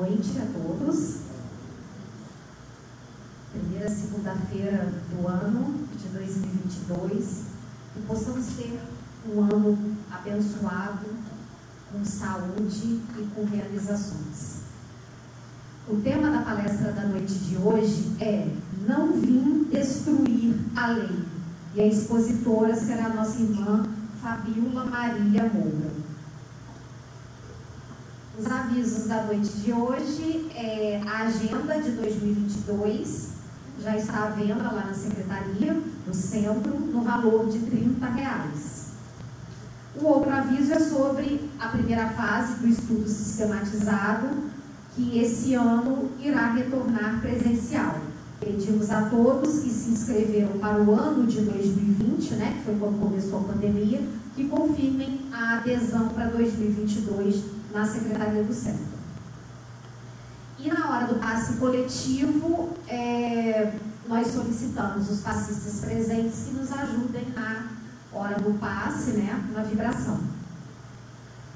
noite a todos. Primeira segunda-feira do ano de 2022. Que possamos ter um ano abençoado, com saúde e com realizações. O tema da palestra da noite de hoje é Não vim destruir a lei. E a expositora será a nossa irmã Fabiola Maria Moura. Os avisos da noite de hoje é a agenda de 2022 já está à venda lá na secretaria do centro no valor de 30 reais. O outro aviso é sobre a primeira fase do estudo sistematizado, que esse ano irá retornar presencial. Pedimos a todos que se inscreveram para o ano de 2020, né, que foi quando começou a pandemia, que confirmem a adesão para 2022 na Secretaria do Centro. E na hora do passe coletivo, é, nós solicitamos os passistas presentes que nos ajudem na hora do passe, né, na vibração.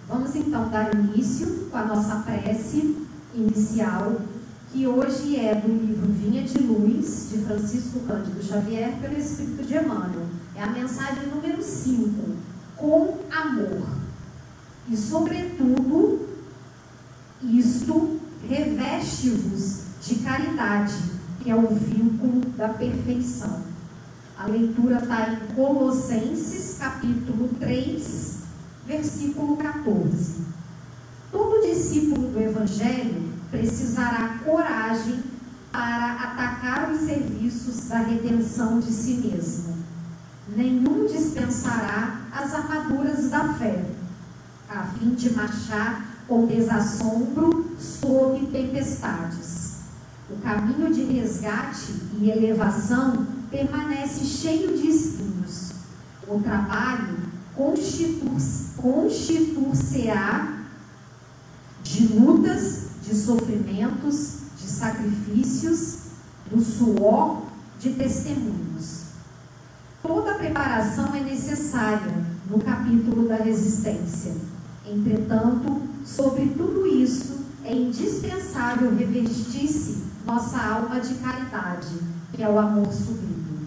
Vamos então dar início com a nossa prece inicial, que hoje é do livro Vinha de Luz, de Francisco Cândido Xavier, pelo Espírito de Emmanuel. É a mensagem número 5, com amor. E, sobretudo, isto reveste-vos de caridade, que é o vínculo da perfeição. A leitura está em Colossenses, capítulo 3, versículo 14. Todo discípulo do Evangelho precisará coragem para atacar os serviços da redenção de si mesmo. Nenhum dispensará as armaduras da fé a fim de marchar com desassombro sob tempestades. O caminho de resgate e elevação permanece cheio de espinhos. O trabalho constitur-se-á de lutas, de sofrimentos, de sacrifícios, do suor, de testemunhos. Toda preparação é necessária no capítulo da resistência Entretanto, sobre tudo isso, é indispensável revestir-se nossa alma de caridade, que é o amor sublime.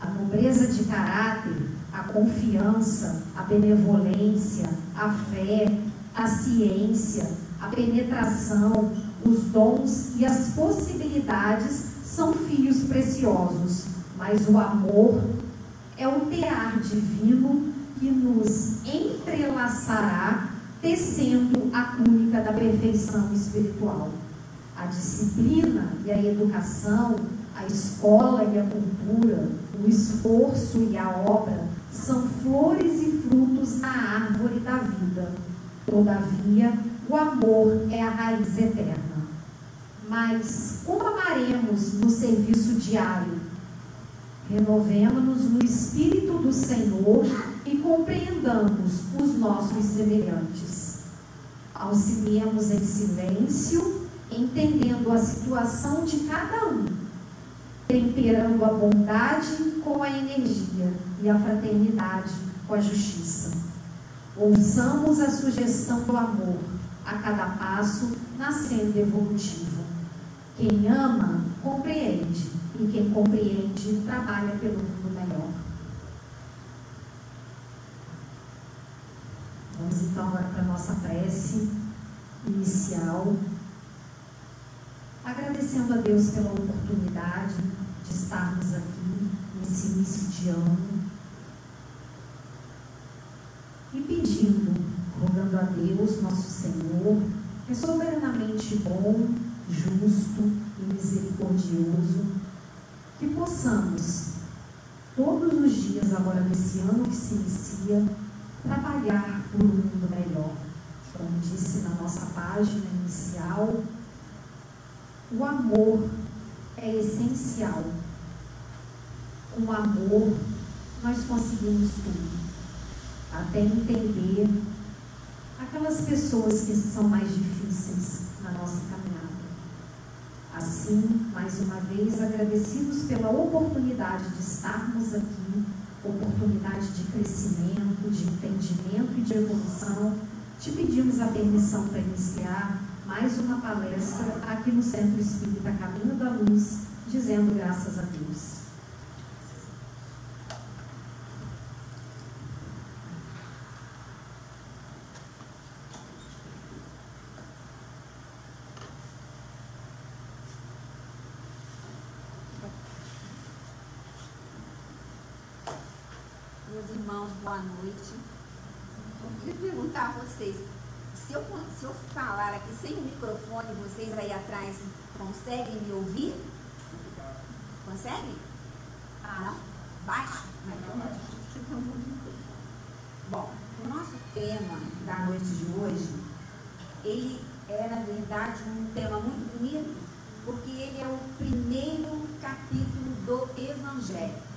A nobreza de caráter, a confiança, a benevolência, a fé, a ciência, a penetração, os dons e as possibilidades são fios preciosos, mas o amor é o tear divino que nos entrelaçará, tecendo a túnica da perfeição espiritual. A disciplina e a educação, a escola e a cultura, o esforço e a obra são flores e frutos na árvore da vida. Todavia, o amor é a raiz eterna. Mas como amaremos no serviço diário? Renovemos-nos no Espírito do Senhor e compreendamos os nossos semelhantes. Auxiliemos em silêncio, entendendo a situação de cada um, temperando a bondade com a energia e a fraternidade com a justiça. Ouçamos a sugestão do amor a cada passo na senda evolutiva. Quem ama, compreende, e quem compreende, trabalha pelo mundo melhor. Vamos então agora para a nossa prece inicial, agradecendo a Deus pela oportunidade de estarmos aqui nesse início de ano e pedindo, a Deus, nosso Senhor, é soberanamente bom, justo e misericordioso, que possamos, todos os dias agora desse ano que se inicia, trabalhar por um mundo melhor. Como disse na nossa página inicial, o amor é essencial. Com amor, nós conseguimos tudo. Até entender aquelas pessoas que são mais difíceis na nossa caminhada. Assim, mais uma vez, agradecidos pela oportunidade de estarmos aqui oportunidade de crescimento, de entendimento e de evolução, te pedimos a permissão para iniciar mais uma palestra aqui no Centro Espírita Caminho da Luz, dizendo graças a Deus. Meus irmãos, boa noite. Eu queria perguntar a vocês, se eu, se eu falar aqui sem o microfone, vocês aí atrás conseguem me ouvir? Conseguem? Ah, não? Baixo? Bom, o nosso tema da noite de hoje, ele é, na verdade, um tema muito bonito, porque ele é o primeiro capítulo do Evangelho.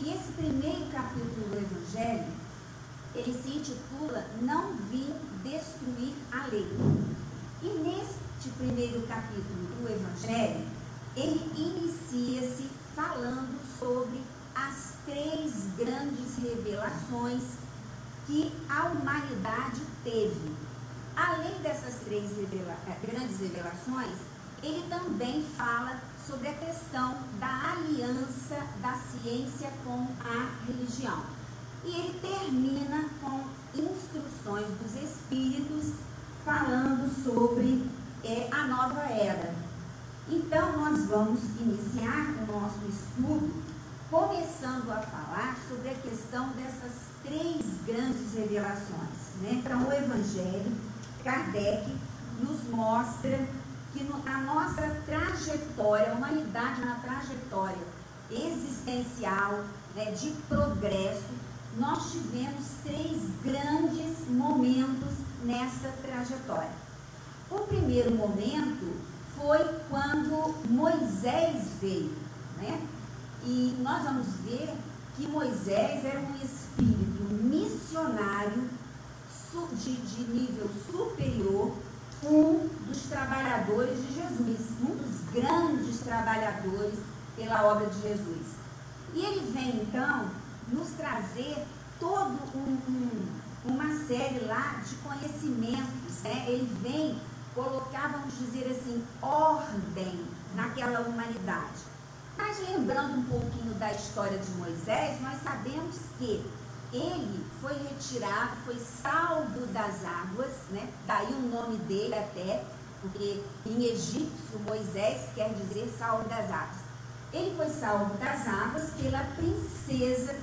E esse primeiro capítulo do Evangelho, ele se intitula Não Vim Destruir a Lei. E neste primeiro capítulo do Evangelho, ele inicia-se falando sobre as três grandes revelações que a humanidade teve. Além dessas três revela grandes revelações, ele também fala sobre a questão da aliança da ciência com a religião. E ele termina com instruções dos espíritos falando sobre é, a nova era. Então, nós vamos iniciar o nosso estudo começando a falar sobre a questão dessas três grandes revelações. Né? Então, o Evangelho, Kardec nos mostra que a nossa trajetória, a humanidade na trajetória existencial, né, de progresso, nós tivemos três grandes momentos nessa trajetória. O primeiro momento foi quando Moisés veio, né? E nós vamos ver que Moisés era um espírito missionário de, de nível superior um dos trabalhadores de Jesus, um dos grandes trabalhadores pela obra de Jesus. E ele vem então nos trazer todo um, um, uma série lá de conhecimentos. Né? Ele vem colocar, vamos dizer assim, ordem naquela humanidade. Mas lembrando um pouquinho da história de Moisés, nós sabemos que ele foi retirado, foi salvo das águas, né? daí o nome dele até, porque em egípcio Moisés quer dizer salvo das águas. Ele foi salvo das águas pela princesa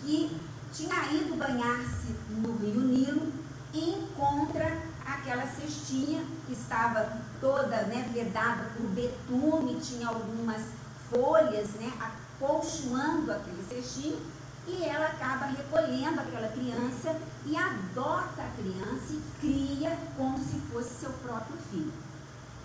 que tinha ido banhar-se no rio Nilo e encontra aquela cestinha que estava toda né, vedada por betume, tinha algumas folhas né, acolchoando aquele cestinho e ela acaba recolhendo aquela criança e adota a criança e cria como se fosse seu próprio filho.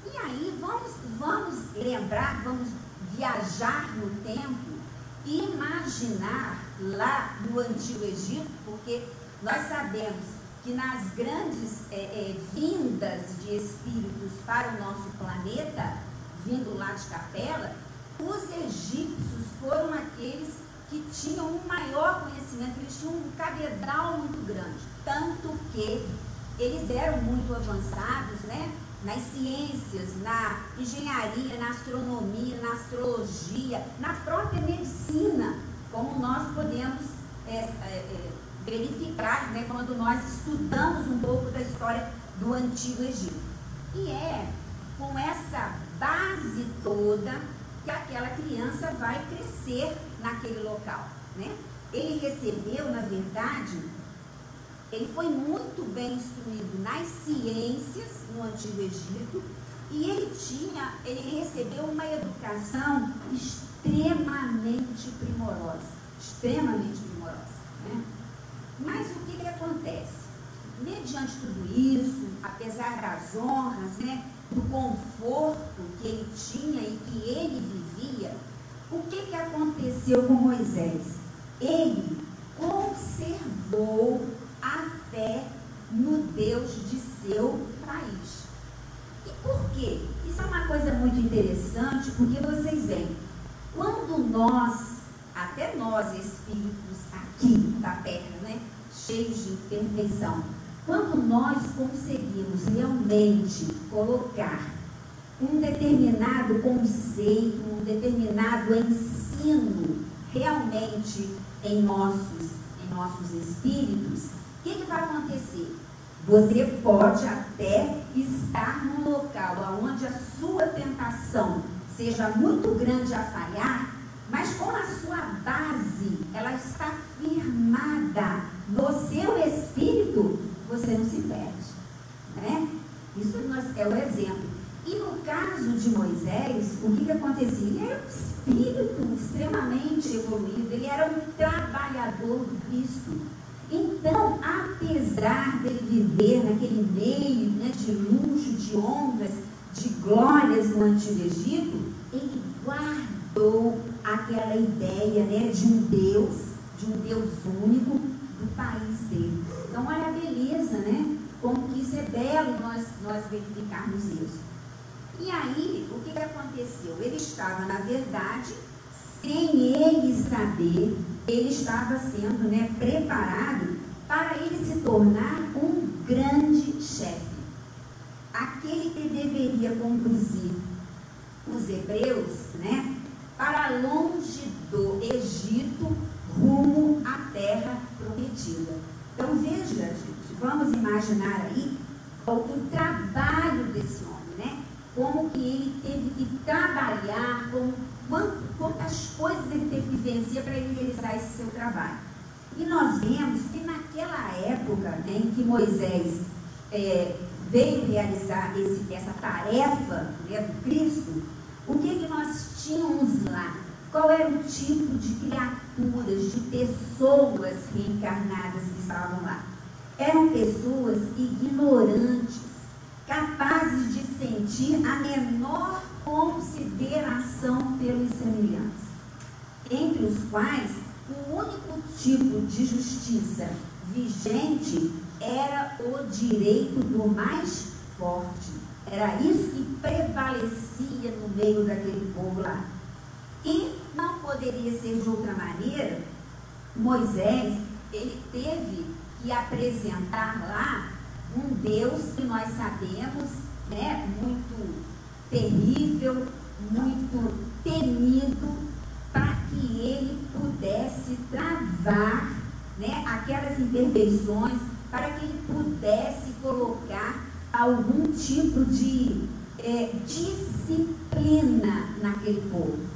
E aí vamos, vamos lembrar, vamos viajar no tempo e imaginar lá no Antigo Egito, porque nós sabemos que nas grandes é, é, vindas de espíritos para o nosso planeta, vindo lá de Capela, os egípcios foram aqueles que tinham um maior conhecimento, eles tinham um cabedal muito grande, tanto que eles eram muito avançados, né? Nas ciências, na engenharia, na astronomia, na astrologia, na própria medicina, como nós podemos é, é, é, verificar né, quando nós estudamos um pouco da história do Antigo Egito. E é com essa base toda que aquela criança vai crescer naquele local. Né? Ele recebeu, na verdade, ele foi muito bem instruído nas ciências no Antigo Egito e ele tinha, ele recebeu uma educação extremamente primorosa, extremamente primorosa. Né? Mas o que, que acontece? Mediante tudo isso, apesar das honras, né, do conforto que ele tinha e que ele vivia, o que, que aconteceu com Moisés? Ele conservou a fé no Deus de seu país. E por quê? Isso é uma coisa muito interessante, porque vocês veem, quando nós, até nós espíritos aqui cheios de imperfeição, quando nós conseguimos realmente colocar um determinado conceito, um determinado ensino realmente em nossos, em nossos espíritos, o que, que vai acontecer? Você pode até estar num local onde a sua tentação seja muito grande a falhar, mas como a sua base ela está firmada no seu espírito, você não se perde. Né? Isso é o exemplo. E no caso de Moisés, o que, que acontecia? Ele era um espírito extremamente evoluído, ele era um trabalhador do Cristo. Então, apesar dele viver naquele meio né, de luxo, de honras, de glórias no Antigo Egito, ele guardou aquela ideia né, de um Deus, de um Deus único do país dele. Então, olha a beleza, né? Como que isso é belo nós, nós verificarmos isso. E aí, o que, que aconteceu? Ele estava, na verdade, sem ele saber, ele estava sendo né, preparado para ele se tornar um grande chefe. Aquele que deveria conduzir os hebreus né, para longe do Egito, prometida. Então veja, gente, vamos imaginar aí o trabalho desse homem como que ele teve que trabalhar, como, quantas coisas ele teve que vencer para ele realizar esse seu trabalho. E nós vemos que naquela época né, em que Moisés é, veio realizar esse, essa tarefa né, do Cristo, o que, que nós tínhamos lá? Qual era o tipo de de pessoas reencarnadas que estavam lá? Eram pessoas ignorantes, capazes de sentir a menor consideração pelos semelhantes, entre os quais o único tipo de justiça vigente era o direito do mais forte. Era isso que prevalecia no meio daquele povo lá. E não poderia ser de outra maneira. Moisés, ele teve que apresentar lá um Deus que nós sabemos, né, muito terrível, muito temido, para que ele pudesse travar né, aquelas imperfeições, para que ele pudesse colocar algum tipo de é, disciplina naquele povo.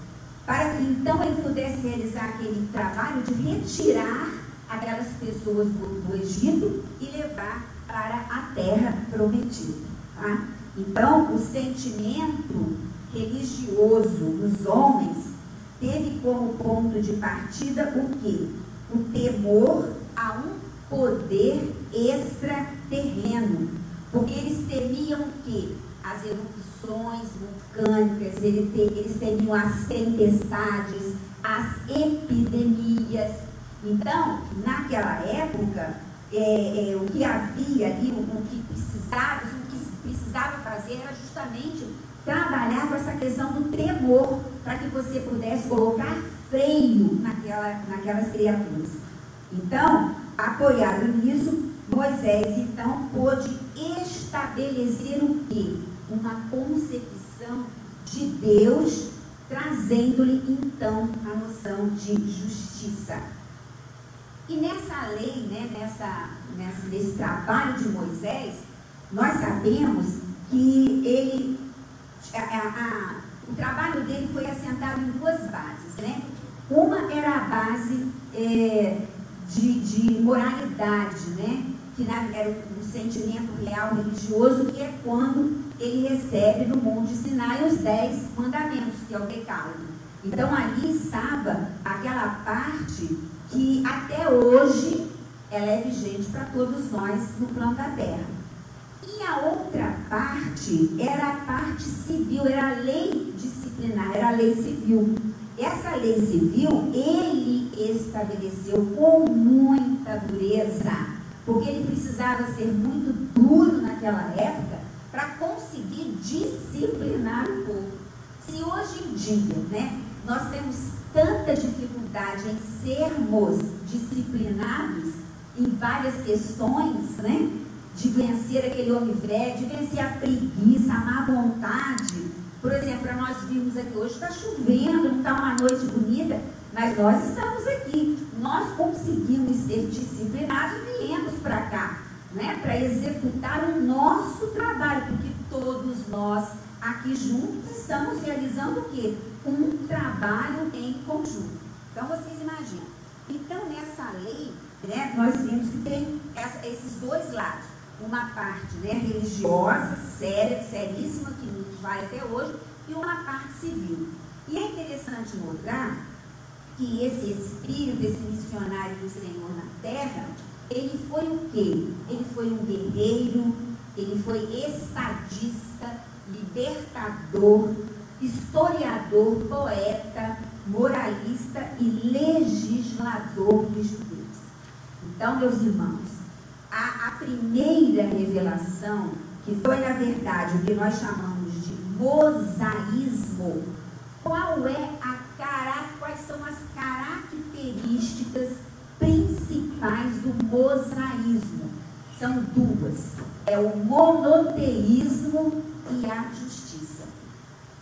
Para que então ele pudesse realizar aquele trabalho de retirar aquelas pessoas do, do Egito e levar para a terra prometida. Tá? Então, o sentimento religioso dos homens teve como ponto de partida o quê? O temor a um poder extraterreno. Porque eles temiam o quê? As erupções vulcânicas, eles temiam as tempestades, as epidemias. Então, naquela época, é, é, o que havia ali, o, o, que precisava, o que precisava fazer era justamente trabalhar com essa questão do tremor, para que você pudesse colocar freio naquela, naquelas criaturas. Então, apoiado nisso, Moisés então pôde estabelecer o quê? Uma concepção de Deus, trazendo-lhe então a noção de justiça. E nessa lei, né, nessa, nessa, nesse trabalho de Moisés, nós sabemos que ele, a, a, o trabalho dele foi assentado em duas bases. Né? Uma era a base é, de, de moralidade, né? que na, era o sentimento real religioso, que é quando ele recebe no Monte Sinai os dez mandamentos, que é o decálogo. Então ali estava aquela parte que até hoje ela é vigente para todos nós no plano da Terra. E a outra parte era a parte civil, era a lei disciplinar, era a lei civil. Essa lei civil ele estabeleceu com muita dureza, porque ele precisava ser muito duro naquela época para conseguir disciplinar o povo. Se hoje em dia, né, nós temos tanta dificuldade em sermos disciplinados em várias questões, né? de vencer aquele homem velho, de vencer a preguiça, a má vontade. Por exemplo, nós vimos aqui hoje, está chovendo, não está uma noite bonita, mas nós estamos aqui. Nós conseguimos ser disciplinados e viemos para cá, né, para executar o nosso trabalho, porque todos nós aqui juntos estamos realizando o quê? Um trabalho em conjunto. Então vocês imaginam. Então nessa lei, né, nós vimos que tem essa, esses dois lados. Uma parte né, religiosa, séria, seríssima, que nos vai até hoje, e uma parte civil. E é interessante notar que esse espírito, esse missionário do Senhor na terra, ele foi o quê? Ele foi um guerreiro, ele foi estadista, libertador, historiador, poeta, moralista e legislador dos judeus. Então, meus irmãos, a, a primeira revelação, que foi na verdade o que nós chamamos de mosaísmo, qual é a cara, quais são as características principais do mosaísmo? São duas. É o monoteísmo e a justiça.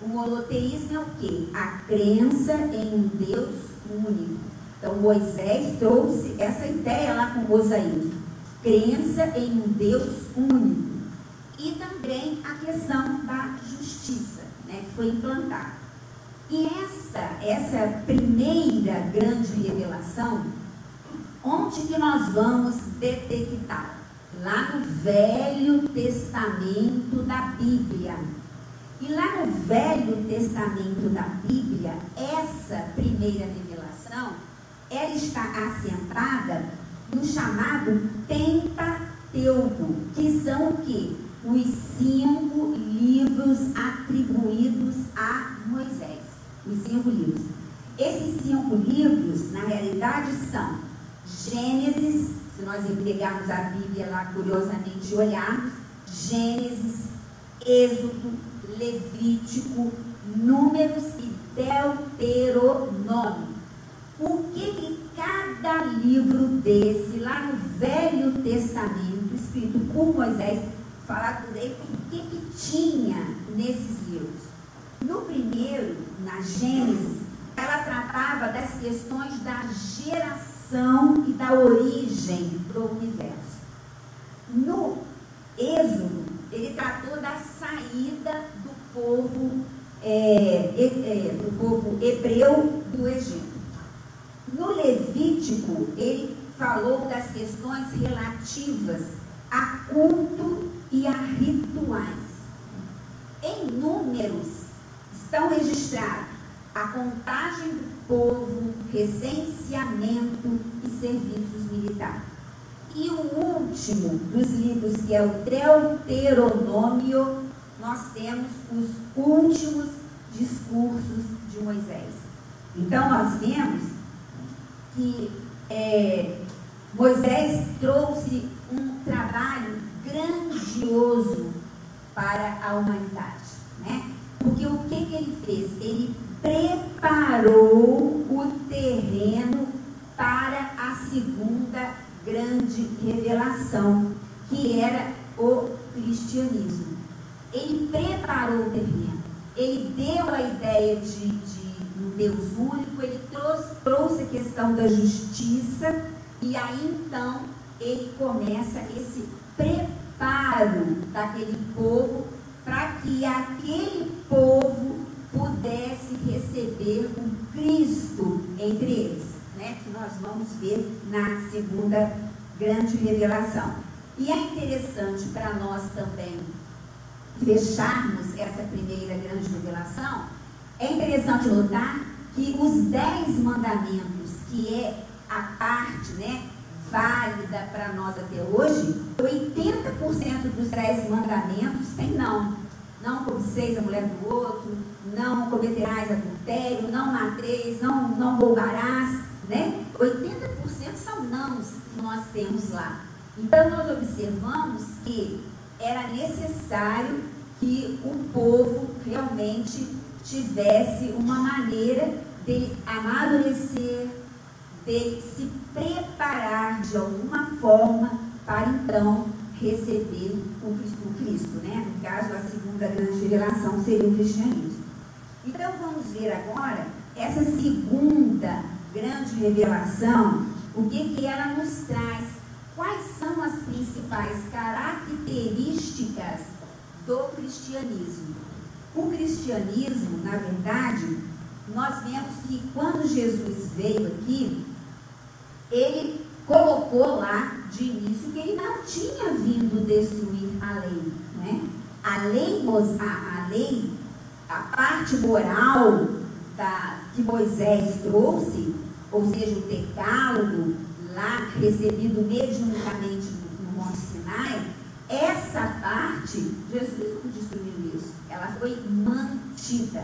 O monoteísmo é o quê? A crença em um Deus único. Então Moisés trouxe essa ideia lá com o mosaísmo. Crença em um Deus único. E também a questão da justiça, né, que foi implantada. E essa, essa primeira grande revelação, onde que nós vamos detectar? Lá no Velho Testamento da Bíblia. E lá no Velho Testamento da Bíblia, essa primeira revelação, ela está assentada no chamado Pentateuco, que são o quê? Os cinco livros atribuídos a Moisés os cinco livros. Esses cinco livros, na realidade, são Gênesis, se nós pegarmos a Bíblia lá curiosamente e olharmos, Gênesis, Êxodo, Levítico, Números e Deuteronômio. O que, que cada livro desse, lá no Velho Testamento, escrito por Moisés, falado por ele, o que, que tinha nesses livros? No primeiro, na Gênesis, ela tratava das questões da geração e da origem do universo. No Êxodo, ele tratou da saída do povo, é, é, do povo hebreu do Egito. No Levítico, ele falou das questões relativas a culto e a rituais. Em Números, estão registrados a contagem do povo, recenseamento e serviços militares. E o último dos livros, que é o Deuteronômio, nós temos os últimos discursos de Moisés. Então, nós vemos que é, Moisés trouxe um trabalho grandioso para a humanidade. Né? Porque o que, que ele fez? Ele preparou o terreno para a segunda grande revelação, que era o cristianismo. Ele preparou o terreno, ele deu a ideia de, de um Deus único, ele trouxe, trouxe a questão da justiça, e aí então ele começa esse preparo daquele povo para que aquele povo pudesse receber um Cristo entre eles, né? que nós vamos ver na segunda grande revelação. E é interessante para nós também fecharmos essa primeira grande revelação, é interessante notar que os dez mandamentos, que é a parte né, válida para nós até hoje, 80% dos dez mandamentos tem não. Não cobiceis a mulher do outro, não cometerás adultério, não matreis, não, não roubarás, né? 80% são nãos que nós temos lá. Então nós observamos que era necessário que o povo realmente tivesse uma maneira de amadurecer, de se preparar de alguma forma para então receber o Cristo, né? No caso, a segunda grande revelação seria o cristianismo. Então vamos ver agora essa segunda grande revelação, o que, que ela nos traz, quais são as principais características do cristianismo. O cristianismo, na verdade, nós vemos que quando Jesus veio aqui, ele colocou lá de início que ele não tinha vindo destruir a lei. Né? A lei, a, a lei, a parte moral da, que Moisés trouxe, ou seja, o decálogo lá recebido mediunicamente no, no Monte Sinai, essa parte, Jesus não destruiu isso, ela foi mantida.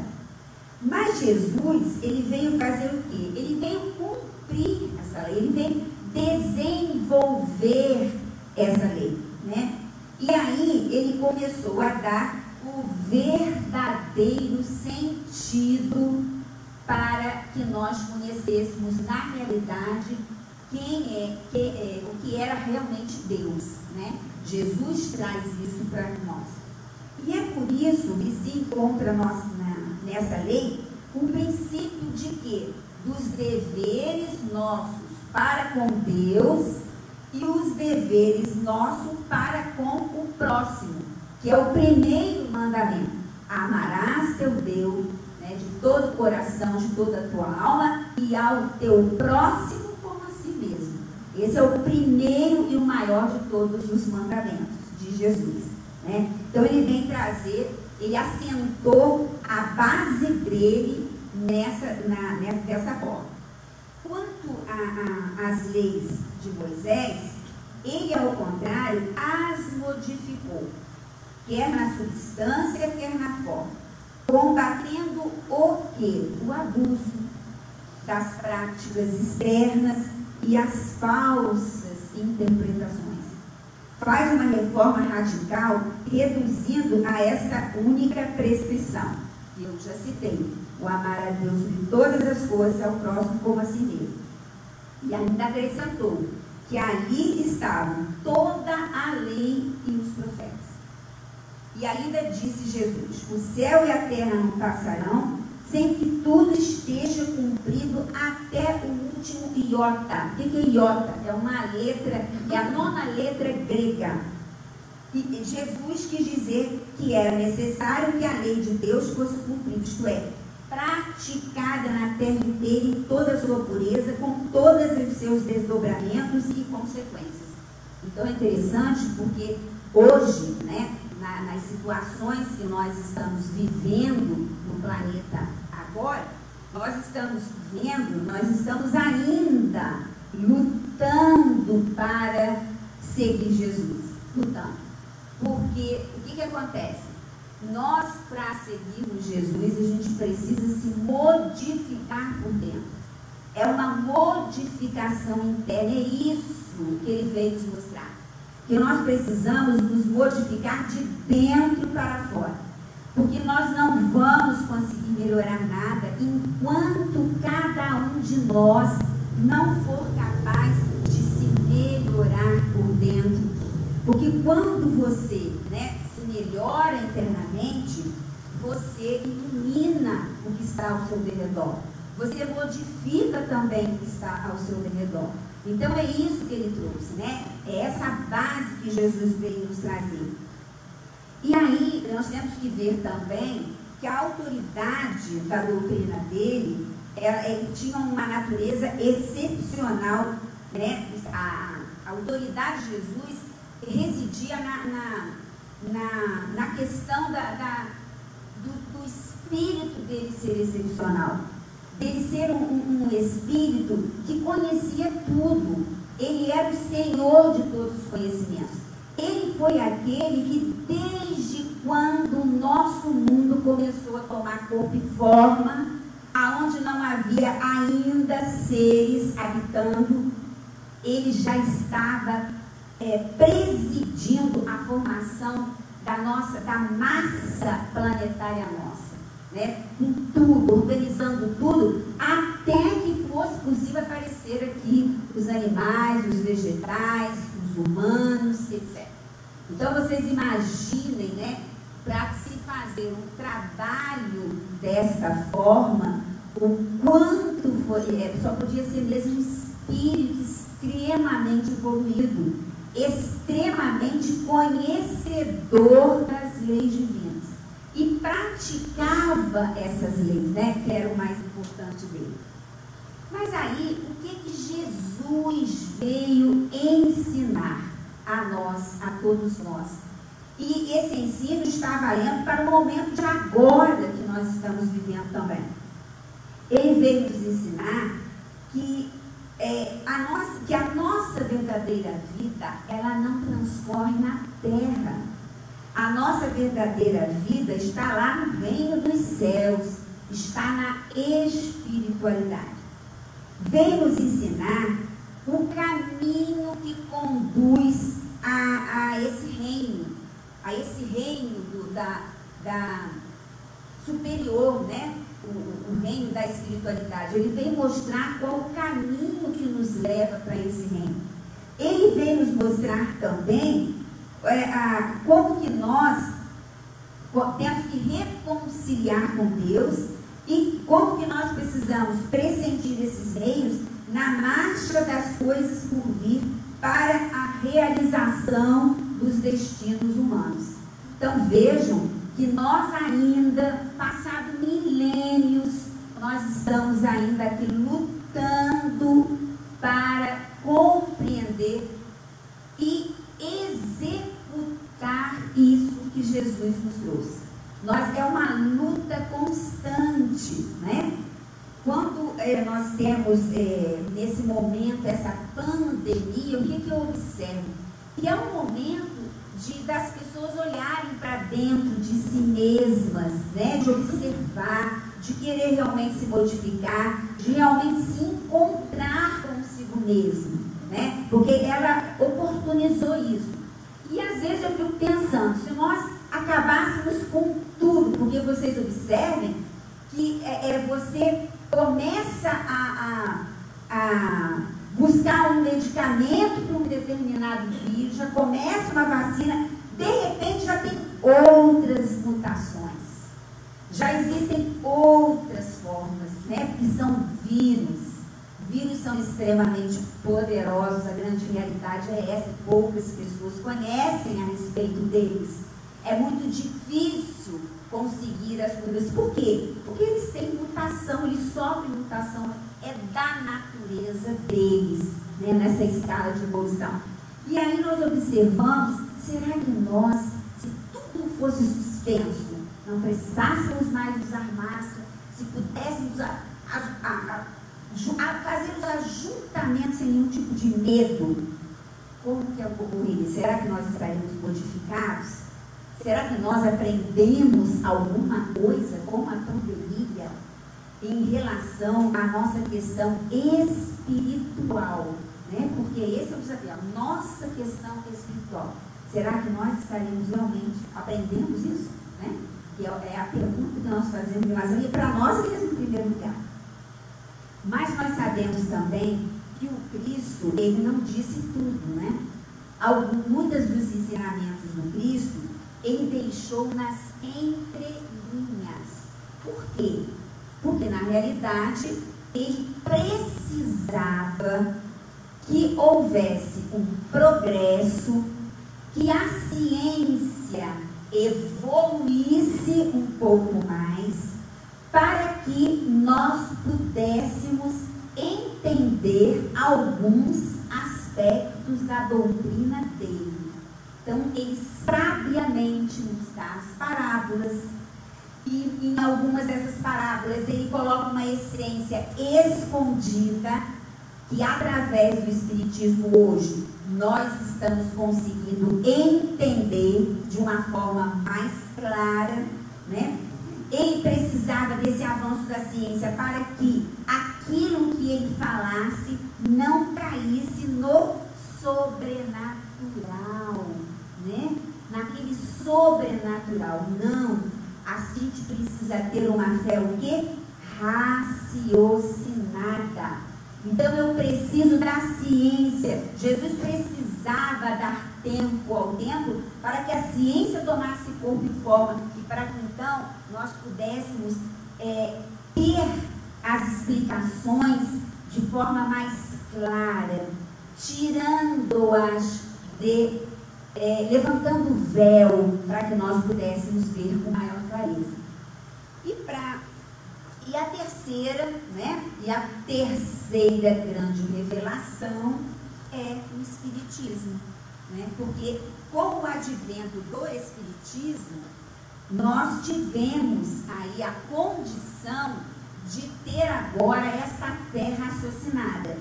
Mas Jesus, ele veio fazer o quê? Ele veio cumprir essa lei, ele veio desenvolver essa lei, né? E aí ele começou a dar o verdadeiro sentido para que nós conhecêssemos na realidade quem é, que, é, o que era realmente Deus, né? Jesus traz isso para nós. E é por isso que se encontra nós, na, nessa lei um princípio de que dos deveres nossos para com Deus e os deveres nossos para com o próximo, que é o primeiro mandamento. Amarás teu Deus né, de todo o coração, de toda a tua alma e ao teu próximo como a si mesmo. Esse é o primeiro e o maior de todos os mandamentos de Jesus. Né? Então ele vem trazer, ele assentou a base dele nessa, na, nessa, dessa forma. Quanto às leis de Moisés, ele, ao contrário, as modificou, quer na substância, quer na forma, combatendo o que? O abuso das práticas externas e as falsas interpretações. Faz uma reforma radical, reduzindo a esta única prescrição. Eu já citei o amar a Deus de todas as coisas, ao próximo como a si mesmo. E ainda acrescentou que ali estavam toda a lei e os profetas. E ainda disse Jesus: O céu e a terra não passarão, sem que tudo esteja cumprido até o último iota. O que é iota? É uma letra, é a nona letra grega. E Jesus quis dizer que era necessário que a lei de Deus fosse cumprida, isto é, praticada na terra inteira em toda a sua pureza, com todos os seus desdobramentos e consequências. Então é interessante porque hoje, né, na, nas situações que nós estamos vivendo no planeta agora, nós estamos vendo, nós estamos ainda lutando para seguir Jesus. Lutando. Porque o que, que acontece? Nós, para seguirmos Jesus, a gente precisa se modificar por dentro. É uma modificação interna, é isso que ele veio nos mostrar. Que nós precisamos nos modificar de dentro para fora. Porque nós não vamos conseguir melhorar nada enquanto cada um de nós não for capaz de se melhorar por dentro. Porque quando você né, melhora internamente, você ilumina o que está ao seu redor. Você modifica também o que está ao seu redor. Então é isso que ele trouxe, né? É essa base que Jesus veio nos trazer. E aí nós temos que ver também que a autoridade da doutrina dele, ela, ele tinha uma natureza excepcional, né? A, a autoridade de Jesus residia na, na na, na questão da, da do, do, espírito dele ser excepcional. Dele ser um, um, um espírito que conhecia tudo. Ele era o Senhor de todos os conhecimentos. Ele foi aquele que, desde quando o nosso mundo começou a tomar corpo e forma, aonde não havia ainda seres habitando, ele já estava é, presidindo a formação da nossa, da massa planetária nossa, né? Com tudo, organizando tudo, até que fosse possível aparecer aqui os animais, os vegetais, os humanos, etc. Então vocês imaginem, né? Para se fazer um trabalho desta forma, o quanto foi, é, só podia ser mesmo um espírito extremamente evoluído, extremamente conhecedor das leis divinas. E praticava essas leis, né? Que era o mais importante dele. Mas aí, o que, que Jesus veio ensinar a nós, a todos nós? E esse ensino está valendo para o momento de agora que nós estamos vivendo também. Ele veio nos ensinar que, é, a nossa, que a nossa verdadeira vida, ela não transcorre na terra. A nossa verdadeira vida está lá no reino dos céus, está na espiritualidade. Veio nos ensinar o caminho que conduz a, a esse reino, a esse reino do, da, da superior, né? o, o reino da espiritualidade. Ele vem mostrar qual o caminho que nos leva para esse reino. Ele vem nos mostrar também como que nós temos que reconciliar com Deus e como que nós precisamos pressentir esses meios na marcha das coisas por vir para a realização dos destinos humanos. Então vejam que nós ainda, passado milênios, nós estamos ainda aqui lutando para compreender e executar isso que Jesus nos trouxe. Nós é uma luta constante, né? Quando é, nós temos é, nesse momento essa pandemia, o que, que eu observo? Que é um momento de, das pessoas olharem para dentro de si mesmas, né? de observar, de querer realmente se modificar, de realmente se encontrar consigo mesmo. Né? Porque ela oportunizou isso. E às vezes eu fico pensando, se nós acabássemos com tudo, porque vocês observem que é, é você começa a, a, a buscar um medicamento para um determinado vírus, já começa uma vacina, de repente já tem outras mutações. Já existem outras formas, né? Que são vírus. São extremamente poderosos, a grande realidade é essa, poucas pessoas conhecem a respeito deles. É muito difícil conseguir as curas. Por quê? Porque eles têm mutação, eles sofrem mutação é da natureza deles, né, nessa escala de evolução. E aí nós observamos, será que nós, se tudo fosse suspenso, não precisássemos mais usar máscara, se pudéssemos a, a, a, fazer os ajuntamentos sem nenhum tipo de medo, como que ocorreria? Será que nós estaríamos modificados? Será que nós aprendemos alguma coisa com a pandemia? em relação à nossa questão espiritual, né? Porque esse é o desafio, a nossa questão espiritual. Será que nós estaremos realmente aprendendo isso, né? Que é, é a pergunta que nós fazemos em relação e para nós mesmo em primeiro lugar. Mas nós sabemos também que o Cristo, ele não disse tudo, né? Algum, muitas dos ensinamentos do Cristo, ele deixou nas entrelinhas. Por quê? Porque na realidade ele precisava que houvesse um progresso, que a ciência evoluísse um pouco mais, para que nós pudéssemos entender alguns aspectos da doutrina dele. Então, ele sabiamente nos dá as parábolas, e em algumas dessas parábolas ele coloca uma essência escondida que através do Espiritismo hoje nós estamos conseguindo entender de uma forma mais clara, né? Ele precisava desse avanço da ciência para que aquilo que ele falasse não caísse no sobrenatural, né? Naquele sobrenatural, não a gente precisa ter uma fé o quê? Raciocinada. Então eu preciso da ciência. Jesus precisava dar tempo ao tempo para que a ciência tomasse corpo e forma para que então nós pudéssemos é, ter as explicações de forma mais clara, tirando-as de. É, levantando o véu para que nós pudéssemos ver com maior clareza. E, pra, e a terceira, né? E a terceira grande revelação é o Espiritismo. Né? Porque com o advento do Espiritismo, nós tivemos aí a condição de ter agora essa fé raciocinada.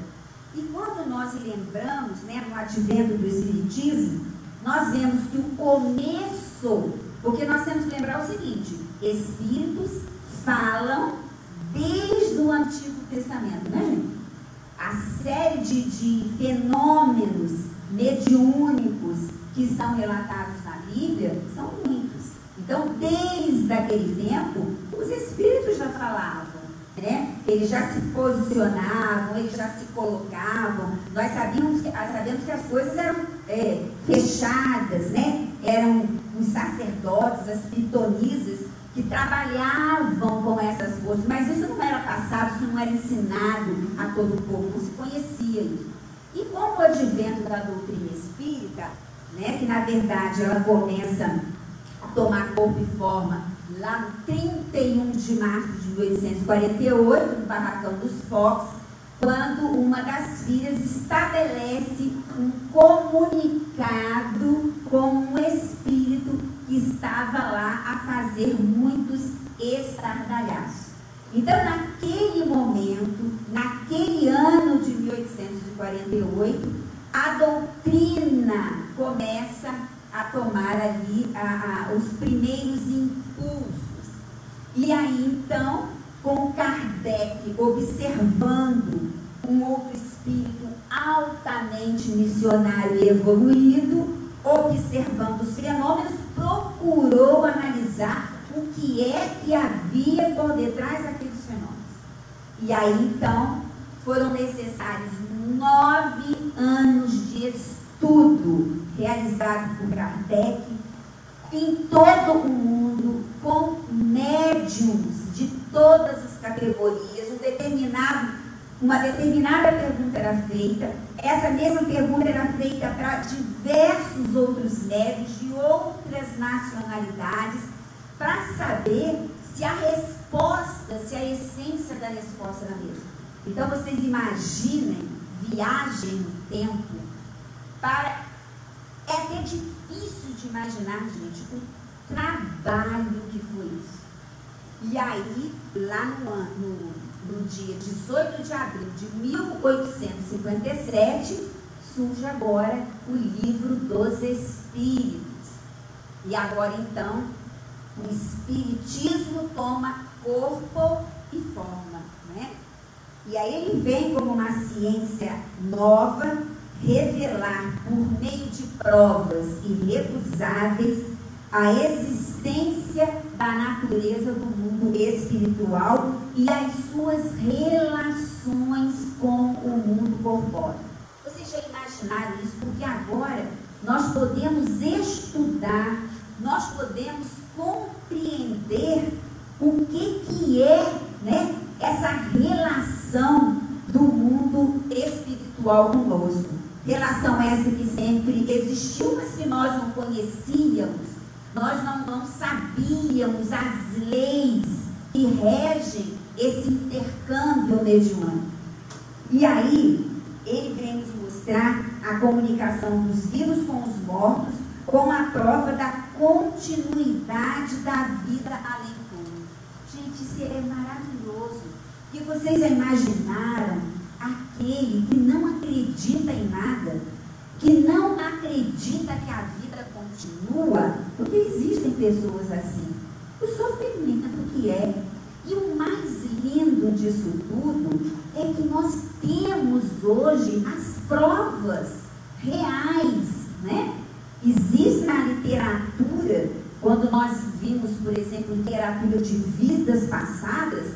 E quando nós lembramos, né, no advento do Espiritismo, nós vemos que o começo, porque nós temos que lembrar o seguinte: Espíritos falam desde o Antigo Testamento, né, gente? A série de, de fenômenos mediúnicos que estão relatados na Bíblia são muitos. Então, desde aquele tempo, os espíritos já falavam. Né? Eles já se posicionavam, eles já se colocavam. Nós sabíamos que, sabemos que as coisas eram é, fechadas, né? eram os sacerdotes, as pitonisas, que trabalhavam com essas forças, mas isso não era passado, isso não era ensinado a todo o povo, não se conhecia isso. E com o advento da doutrina espírita, né, que na verdade ela começa tomar corpo e forma lá no 31 de março de 1848, no Barracão dos Fox, quando uma das filhas estabelece um comunicado com um espírito que estava lá a fazer muitos estardalhaços. Então, naquele momento, naquele ano de 1848, a doutrina começa a tomar ali a, a, os primeiros impulsos. E aí, então, com Kardec observando um outro espírito altamente missionário e evoluído, observando os fenômenos, procurou analisar o que é que havia por detrás daqueles fenômenos. E aí, então, foram necessários nove anos de estudo realizado por Kardec em todo o mundo, com médiums de todas as categorias, um determinado, uma determinada pergunta era feita, essa mesma pergunta era feita para diversos outros médios de outras nacionalidades, para saber se a resposta, se a essência da resposta era a mesma. Então vocês imaginem viagem no tempo para. É até difícil de imaginar, gente, o trabalho que foi isso. E aí, lá no, no, no dia 18 de abril de 1857, surge agora o livro dos Espíritos. E agora então o Espiritismo toma corpo e forma. Né? E aí ele vem como uma ciência nova revelar por meio de provas irrecusáveis a existência da natureza do mundo espiritual e as suas relações com o mundo corpóreo. Vocês já imaginaram isso? Porque agora nós podemos estudar, nós podemos compreender o que, que é né, essa relação do mundo espiritual conosco. Relação essa que sempre existiu, mas que nós não conhecíamos, nós não, não sabíamos as leis que regem esse intercâmbio mediúnico. E aí, ele vem nos mostrar a comunicação dos vivos com os mortos com a prova da continuidade da vida além do túmulo. Gente, isso é maravilhoso. E vocês já imaginaram aquele que acredita em nada, que não acredita que a vida continua? Porque existem pessoas assim. O sofrimento que é. E o mais lindo disso tudo é que nós temos hoje as provas reais, né? Existe na literatura, quando nós vimos, por exemplo, literatura de vidas passadas,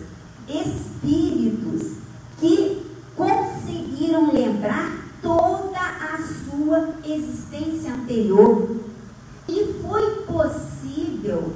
espíritos que conseguiram lembrar toda a sua existência E foi possível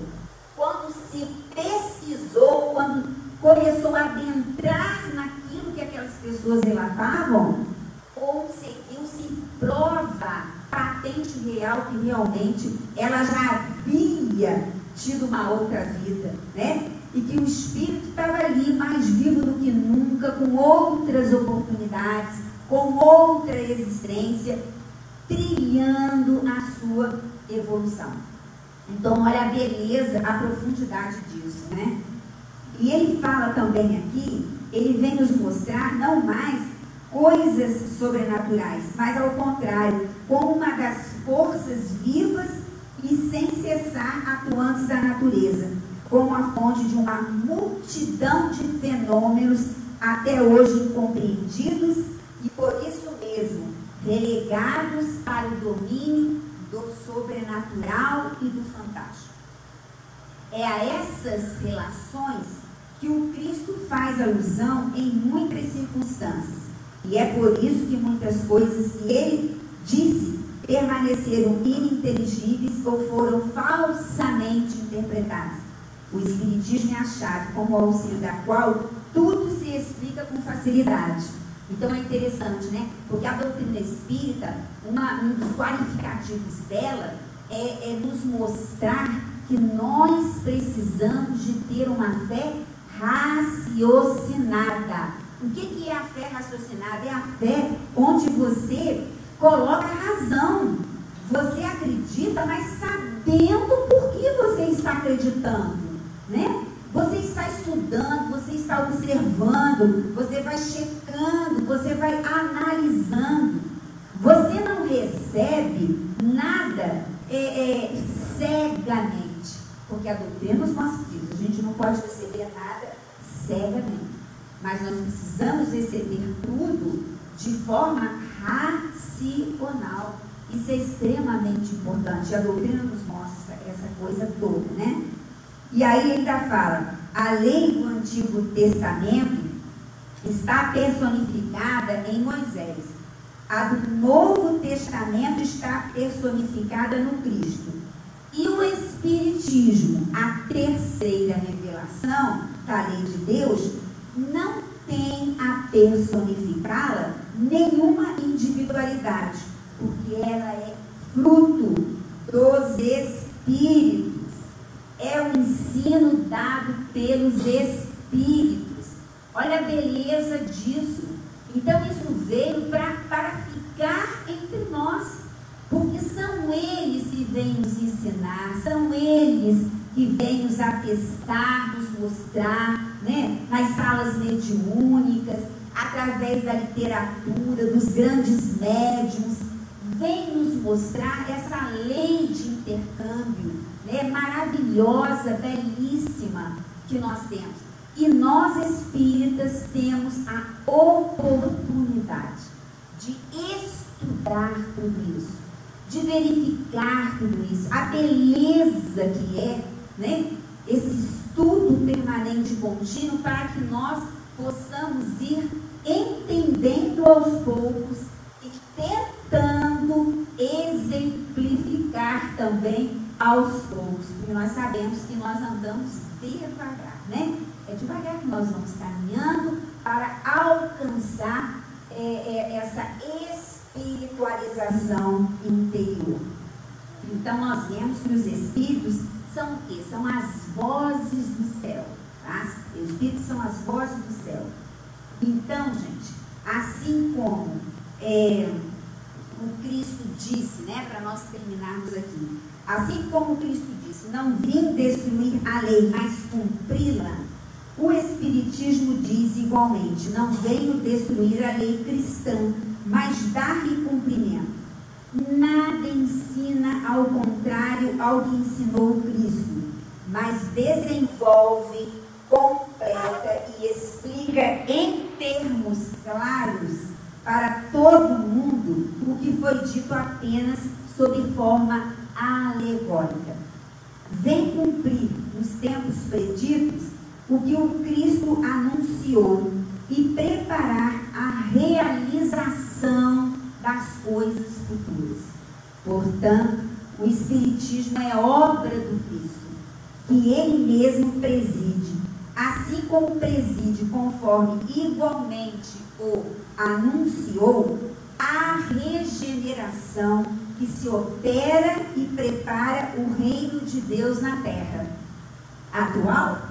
quando se pesquisou, quando começou a adentrar naquilo que aquelas pessoas relatavam, conseguiu-se prova patente real que realmente ela já havia tido uma outra vida, né? E que o espírito estava ali mais vivo do que nunca, com outras oportunidades, com outra existência, trilhando a sua evolução. Então, olha a beleza, a profundidade disso, né? E ele fala também aqui, ele vem nos mostrar não mais coisas sobrenaturais, mas ao contrário, como uma das forças vivas e sem cessar atuantes da natureza, como a fonte de uma multidão de fenômenos até hoje incompreendidos e por isso relegados para o domínio do sobrenatural e do fantástico. É a essas relações que o Cristo faz alusão em muitas circunstâncias. E é por isso que muitas coisas que ele disse permaneceram ininteligíveis ou foram falsamente interpretadas. O Espiritismo é a chave, como auxílio da qual tudo se explica com facilidade então é interessante, né? Porque a doutrina espírita, uma, um dos qualificativos dela é, é nos mostrar que nós precisamos de ter uma fé raciocinada. O que, que é a fé raciocinada? É a fé onde você coloca razão. Você acredita, mas sabendo por que você está acreditando, né? Você está estudando, você está observando, você vai checando, você vai analisando. Você não recebe nada é, é, cegamente. Porque a doutrina nos isso. A gente não pode receber nada cegamente. Mas nós precisamos receber tudo de forma racional. Isso é extremamente importante. A doutrina nos mostra essa coisa toda, né? E aí ele ainda fala: a lei do Antigo Testamento está personificada em Moisés. A do Novo Testamento está personificada no Cristo. E o Espiritismo, a terceira revelação da lei de Deus, não tem a personificá-la nenhuma individualidade, porque ela é fruto dos Espíritos é o ensino dado pelos Espíritos. Olha a beleza disso. Então, isso veio pra, para ficar entre nós, porque são eles que vêm nos ensinar, são eles que vêm nos atestar, nos mostrar, né, nas salas mediúnicas, através da literatura, dos grandes médiums, vem nos mostrar essa lei de intercâmbio né, maravilhosa, belíssima que nós temos. E nós espíritas temos a oportunidade de estudar tudo isso, de verificar tudo isso, a beleza que é né, esse estudo permanente contínuo para que nós possamos ir entendendo aos poucos e tentando exemplificar também aos poucos, porque nós sabemos que nós andamos devagar, né? É devagar que nós vamos caminhando para alcançar é, é, essa espiritualização interior. Então nós vemos que os espíritos são o quê? São as vozes do céu. Tá? Os espíritos são as vozes do céu. Então, gente, assim como é, o Cristo disse, né, para nós terminarmos aqui, Assim como Cristo disse, não vim destruir a lei, mas cumpri-la. O Espiritismo diz igualmente, não venho destruir a lei cristã, mas dar-lhe cumprimento. Nada ensina ao contrário ao que ensinou Cristo, mas desenvolve, completa e explica em termos claros para todo mundo o que foi dito apenas sob forma alegórica. Vem cumprir nos tempos preditos o que o Cristo anunciou e preparar a realização das coisas futuras. Portanto, o Espiritismo é obra do Cristo, que ele mesmo preside, assim como preside, conforme igualmente o anunciou, a regeneração que se opera e prepara o reino de Deus na terra. Atual?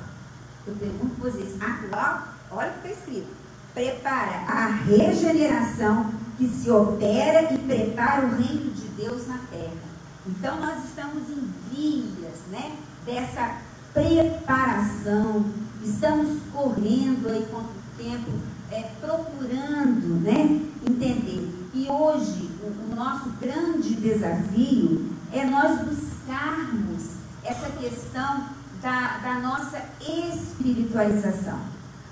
Eu pergunto para vocês, atual? Olha o que está escrito. Prepara a regeneração que se opera e prepara o reino de Deus na terra. Então nós estamos em vias, né, dessa preparação. Estamos correndo aí quanto tempo, é, procurando, né, entender. E hoje o, o nosso grande desafio é nós buscarmos essa questão da, da nossa espiritualização.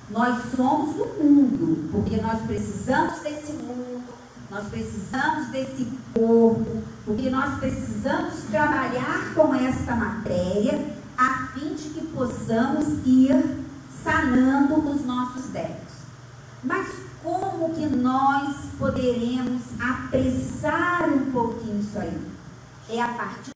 Nós somos o mundo, porque nós precisamos desse mundo, nós precisamos desse corpo, porque nós precisamos trabalhar com esta matéria a fim de que possamos ir sanando os nossos débitos. Mas como que nós poderemos apressar um pouquinho isso aí? É a partir